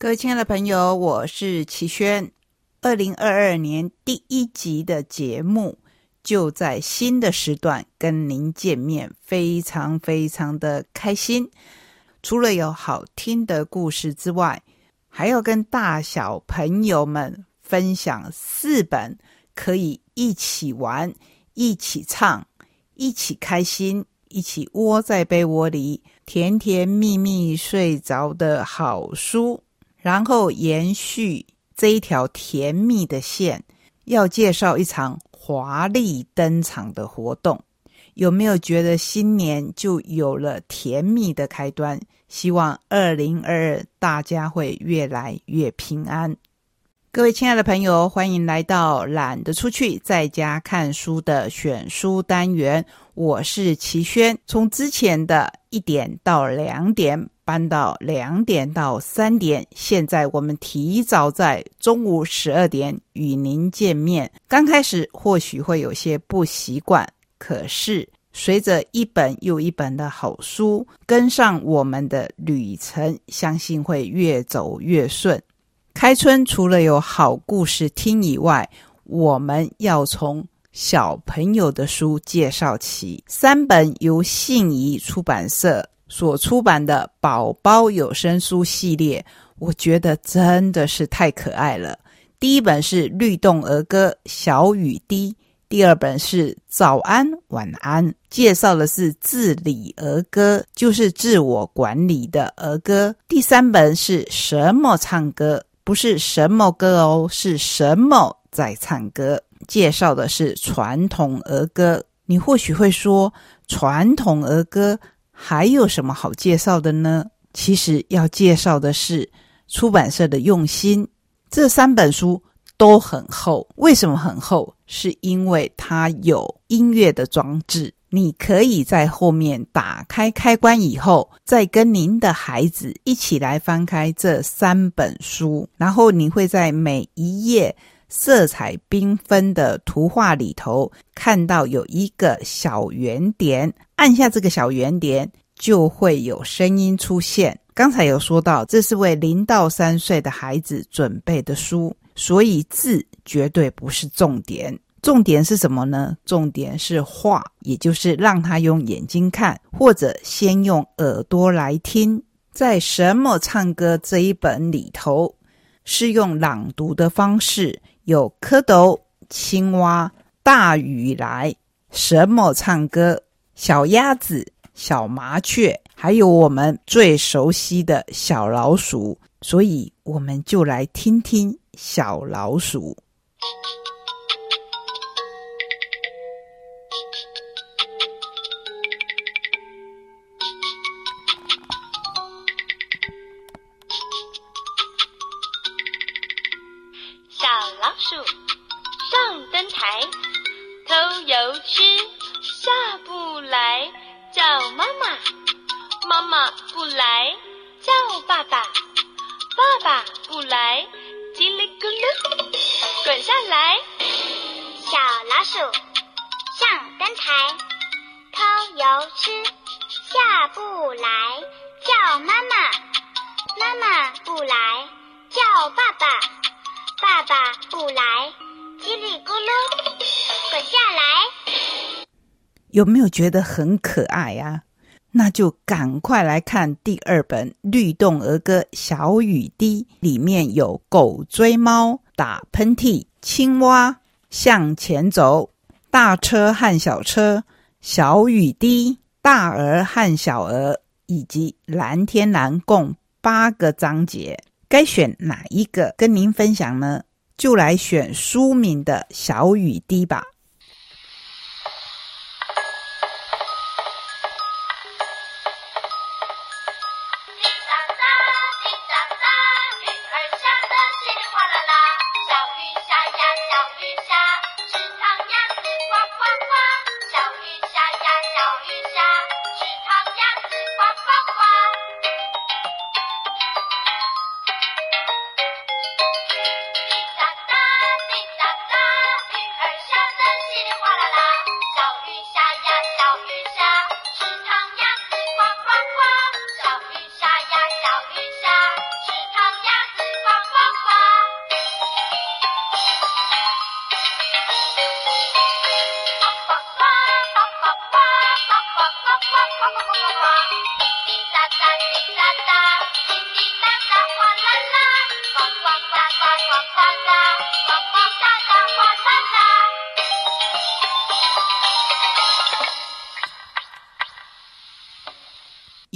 各位亲爱的朋友，我是齐轩。二零二二年第一集的节目就在新的时段跟您见面，非常非常的开心。除了有好听的故事之外，还要跟大小朋友们分享四本可以一起玩、一起唱、一起开心、一起窝在被窝里甜甜蜜蜜睡着的好书。然后延续这一条甜蜜的线，要介绍一场华丽登场的活动。有没有觉得新年就有了甜蜜的开端？希望二零二二大家会越来越平安。各位亲爱的朋友，欢迎来到懒得出去在家看书的选书单元。我是齐轩，从之前的一点到两点。搬到两点到三点，现在我们提早在中午十二点与您见面。刚开始或许会有些不习惯，可是随着一本又一本的好书跟上我们的旅程，相信会越走越顺。开春除了有好故事听以外，我们要从小朋友的书介绍起，三本由信宜出版社。所出版的宝宝有声书系列，我觉得真的是太可爱了。第一本是律动儿歌《小雨滴》，第二本是早安晚安，介绍的是自理儿歌，就是自我管理的儿歌。第三本是什么唱歌，不是什么歌哦，是什么在唱歌，介绍的是传统儿歌。你或许会说，传统儿歌。还有什么好介绍的呢？其实要介绍的是出版社的用心。这三本书都很厚，为什么很厚？是因为它有音乐的装置，你可以在后面打开开关以后，再跟您的孩子一起来翻开这三本书，然后你会在每一页色彩缤纷的图画里头看到有一个小圆点。按下这个小圆点，就会有声音出现。刚才有说到，这是为零到三岁的孩子准备的书，所以字绝对不是重点。重点是什么呢？重点是画，也就是让他用眼睛看，或者先用耳朵来听。在《什么唱歌》这一本里头，是用朗读的方式，有蝌蚪、青蛙、大雨来，什么唱歌？小鸭子、小麻雀，还有我们最熟悉的小老鼠，所以我们就来听听小老鼠。下不来叫妈妈，妈妈不来叫爸爸，爸爸不来叽里咕噜滚下来。有没有觉得很可爱呀？那就赶快来看第二本《律动儿歌小雨滴》，里面有狗追猫、打喷嚏、青蛙向前走、大车和小车、小雨滴、大儿和小儿，以及蓝天蓝，共八个章节。该选哪一个跟您分享呢？就来选书名的小雨滴吧。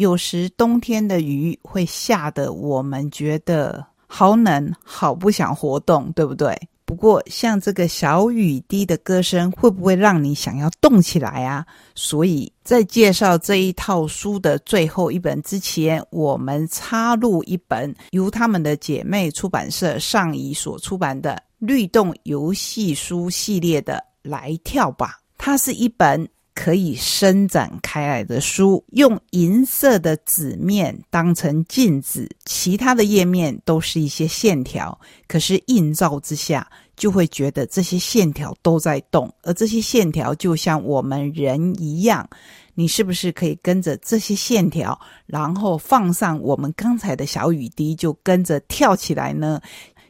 有时冬天的雨会下得我们觉得好冷，好不想活动，对不对？不过，像这个小雨滴的歌声，会不会让你想要动起来啊？所以在介绍这一套书的最后一本之前，我们插入一本由他们的姐妹出版社上仪所出版的《律动游戏书》系列的《来跳吧》，它是一本。可以伸展开来的书，用银色的纸面当成镜子，其他的页面都是一些线条。可是映照之下，就会觉得这些线条都在动，而这些线条就像我们人一样。你是不是可以跟着这些线条，然后放上我们刚才的小雨滴，就跟着跳起来呢？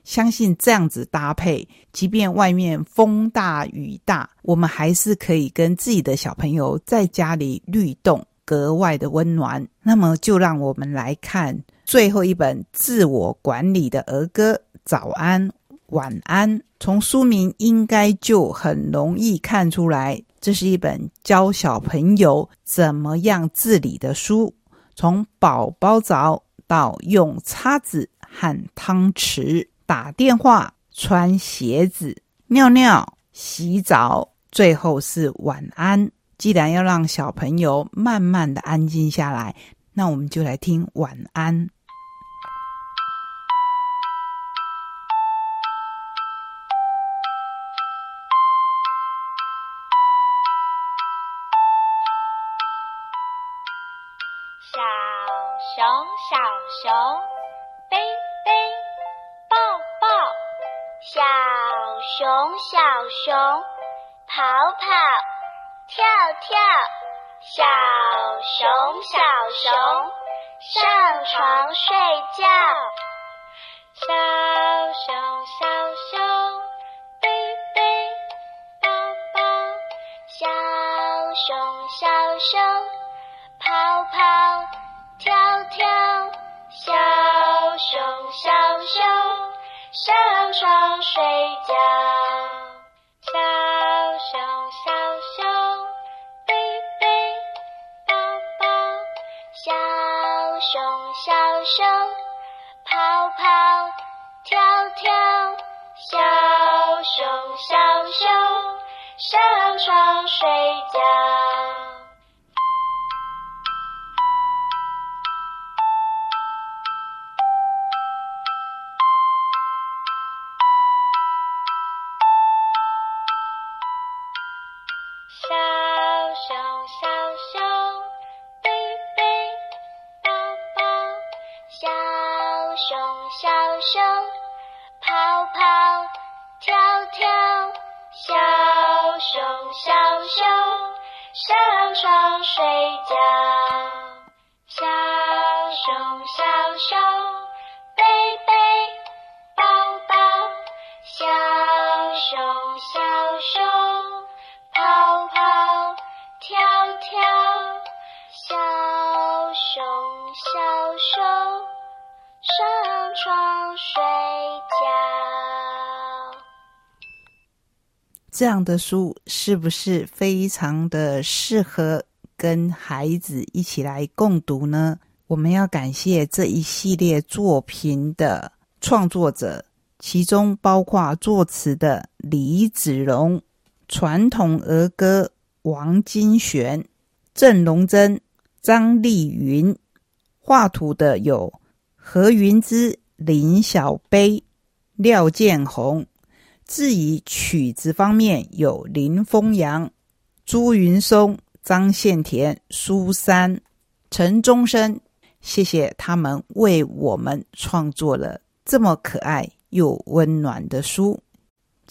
相信这样子搭配，即便外面风大雨大，我们还是可以跟自己的小朋友在家里律动，格外的温暖。那么，就让我们来看最后一本自我管理的儿歌《早安晚安》。从书名应该就很容易看出来，这是一本教小朋友怎么样自理的书。从宝宝澡到用叉子和汤匙。打电话、穿鞋子、尿尿、洗澡，最后是晚安。既然要让小朋友慢慢的安静下来，那我们就来听晚安。熊，小熊，跑跑，跳跳。小熊，小熊，上床睡觉。小熊，小熊，背背抱抱，小熊，小熊，跑跑，跳跳。小熊，小熊，上床睡觉。小熊，小熊，背背包包，小熊，小熊，跑跑，跳跳。小熊，小熊，上床睡觉。熊，小熊，背背抱抱，小熊，小熊，跑跑，跳跳。小熊，小熊，上床睡觉。小熊，小熊，熊，小熊，上床睡觉。这样的书是不是非常的适合跟孩子一起来共读呢？我们要感谢这一系列作品的创作者，其中包括作词的李子荣、传统儿歌王金璇、郑荣珍、张丽云，画图的有何云之、林小杯、廖建宏。至于曲子方面，有林峰阳、朱云松、张宪田、苏珊、陈忠生，谢谢他们为我们创作了这么可爱又温暖的书。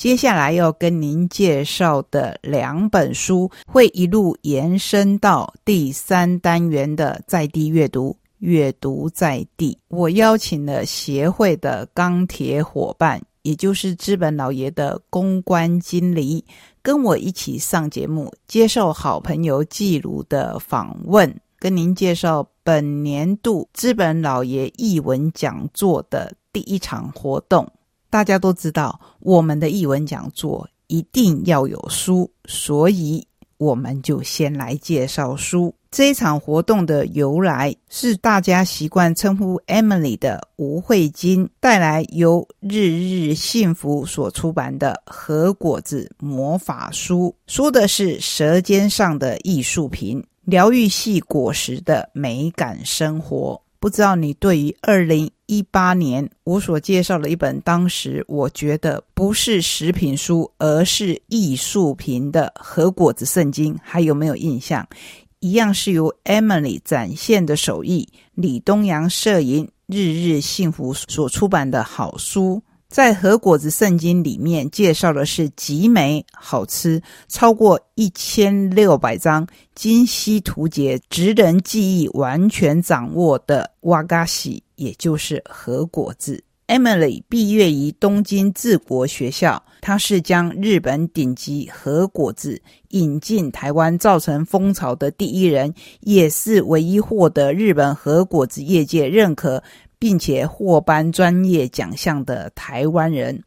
接下来要跟您介绍的两本书，会一路延伸到第三单元的在地阅读。阅读在地，我邀请了协会的钢铁伙伴。也就是资本老爷的公关经理，跟我一起上节目，接受好朋友季如的访问，跟您介绍本年度资本老爷译文讲座的第一场活动。大家都知道，我们的译文讲座一定要有书，所以我们就先来介绍书。这场活动的由来是大家习惯称呼 Emily 的吴慧金带来由日日幸福所出版的《和果子魔法书》，说的是舌尖上的艺术品，疗愈系果实的美感生活。不知道你对于二零一八年我所介绍的一本，当时我觉得不是食品书，而是艺术品的《和果子圣经》，还有没有印象？一样是由 Emily 展现的手艺，李东阳摄影日日幸福所出版的好书。在《和果子圣经》里面介绍的是极美好吃，超过一千六百张精细图解，职人记忆完全掌握的瓦嘎西，也就是和果子。Emily 毕业于东京治国学校，他是将日本顶级和果子引进台湾，造成风潮的第一人，也是唯一获得日本和果子业界认可。并且获颁专业奖项的台湾人，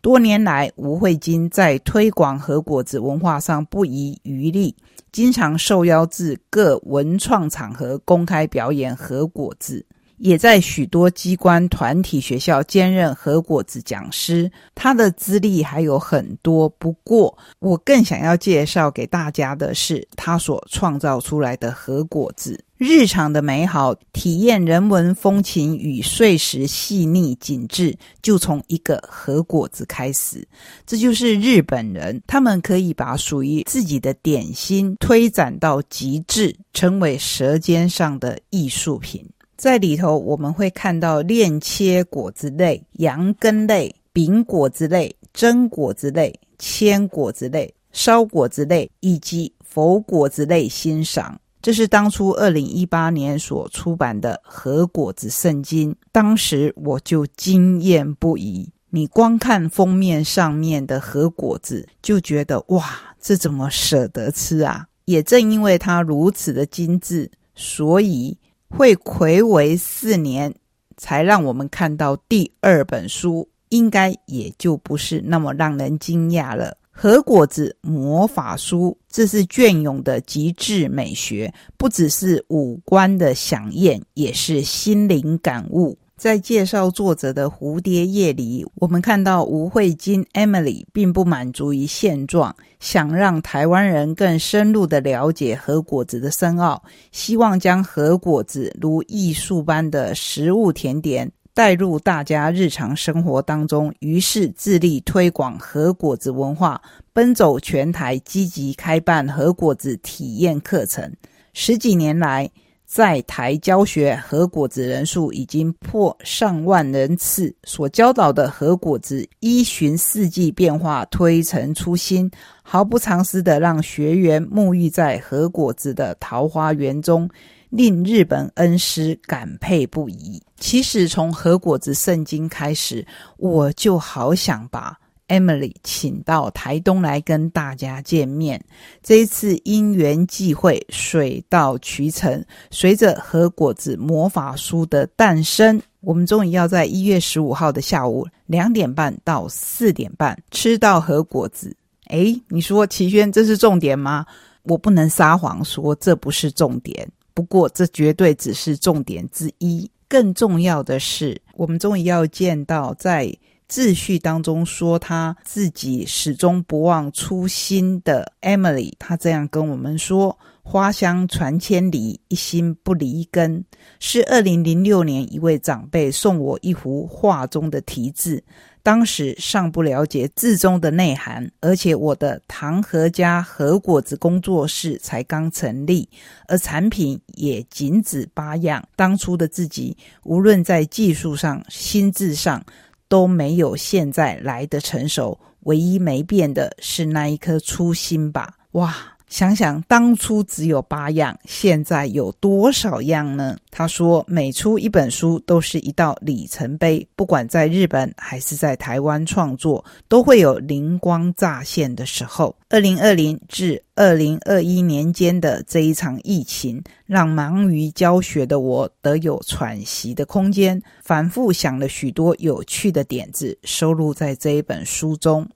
多年来吴慧金在推广和果子文化上不遗余力，经常受邀至各文创场合公开表演和果子。也在许多机关团体学校兼任和果子讲师，他的资历还有很多。不过，我更想要介绍给大家的是他所创造出来的和果子日常的美好体验，人文风情与碎石细腻紧致，就从一个和果子开始。这就是日本人，他们可以把属于自己的点心推展到极致，成为舌尖上的艺术品。在里头，我们会看到炼切果子类、羊羹类、饼果子类、蒸果子类、千果子类、烧果子类以及佛果子类欣赏。这是当初二零一八年所出版的《和果子圣经》，当时我就惊艳不已。你光看封面上面的和果子，就觉得哇，这怎么舍得吃啊？也正因为它如此的精致，所以。会魁为四年，才让我们看到第二本书，应该也就不是那么让人惊讶了。和果子魔法书，这是隽永的极致美学，不只是五官的响艳，也是心灵感悟。在介绍作者的《蝴蝶叶》里，我们看到吴慧金 Emily 并不满足于现状，想让台湾人更深入的了解和果子的深奥，希望将和果子如艺术般的食物甜点带入大家日常生活当中，于是致力推广和果子文化，奔走全台，积极开办和果子体验课程，十几年来。在台教学和果子人数已经破上万人次，所教导的和果子依循四季变化，推陈出新，毫不藏私的让学员沐浴在和果子的桃花源中，令日本恩师感佩不已。其实从和果子圣经开始，我就好想把。Emily 请到台东来跟大家见面。这一次因缘际会，水到渠成，随着和果子魔法书的诞生，我们终于要在一月十五号的下午两点半到四点半吃到和果子。诶，你说齐轩这是重点吗？我不能撒谎说这不是重点，不过这绝对只是重点之一。更重要的是，我们终于要见到在。秩序当中说，他自己始终不忘初心的 Emily，他这样跟我们说：“花香传千里，一心不离根。”是二零零六年一位长辈送我一幅画中的题字，当时尚不了解字中的内涵，而且我的唐和家和果子工作室才刚成立，而产品也仅止八样。当初的自己，无论在技术上、心智上，都没有现在来的成熟，唯一没变的是那一颗初心吧。哇，想想当初只有八样，现在有多少样呢？他说，每出一本书都是一道里程碑，不管在日本还是在台湾创作，都会有灵光乍现的时候。二零二零至二零二一年间的这一场疫情，让忙于教学的我得有喘息的空间，反复想了许多有趣的点子，收录在这一本书中，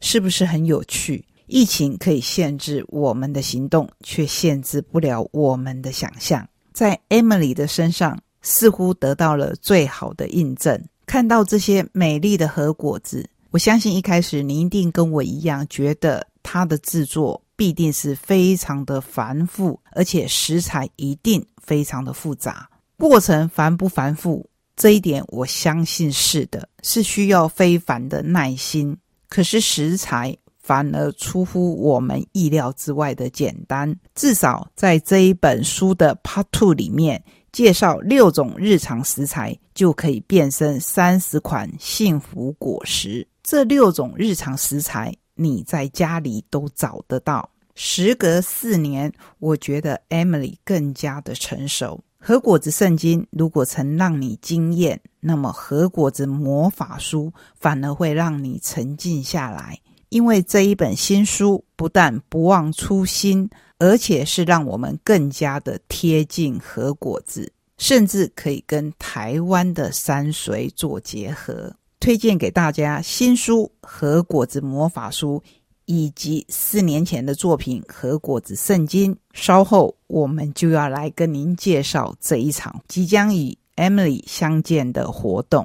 是不是很有趣？疫情可以限制我们的行动，却限制不了我们的想象。在 Emily 的身上，似乎得到了最好的印证。看到这些美丽的核果子，我相信一开始你一定跟我一样，觉得它的制作必定是非常的繁复，而且食材一定非常的复杂。过程繁不繁复？这一点我相信是的，是需要非凡的耐心。可是食材。反而出乎我们意料之外的简单。至少在这一本书的 Part Two 里面，介绍六种日常食材就可以变身三十款幸福果实。这六种日常食材，你在家里都找得到。时隔四年，我觉得 Emily 更加的成熟。核果子圣经如果曾让你惊艳，那么核果子魔法书反而会让你沉静下来。因为这一本新书不但不忘初心，而且是让我们更加的贴近核果子，甚至可以跟台湾的山水做结合。推荐给大家新书《核果子魔法书》，以及四年前的作品《核果子圣经》。稍后我们就要来跟您介绍这一场即将与 Emily 相见的活动。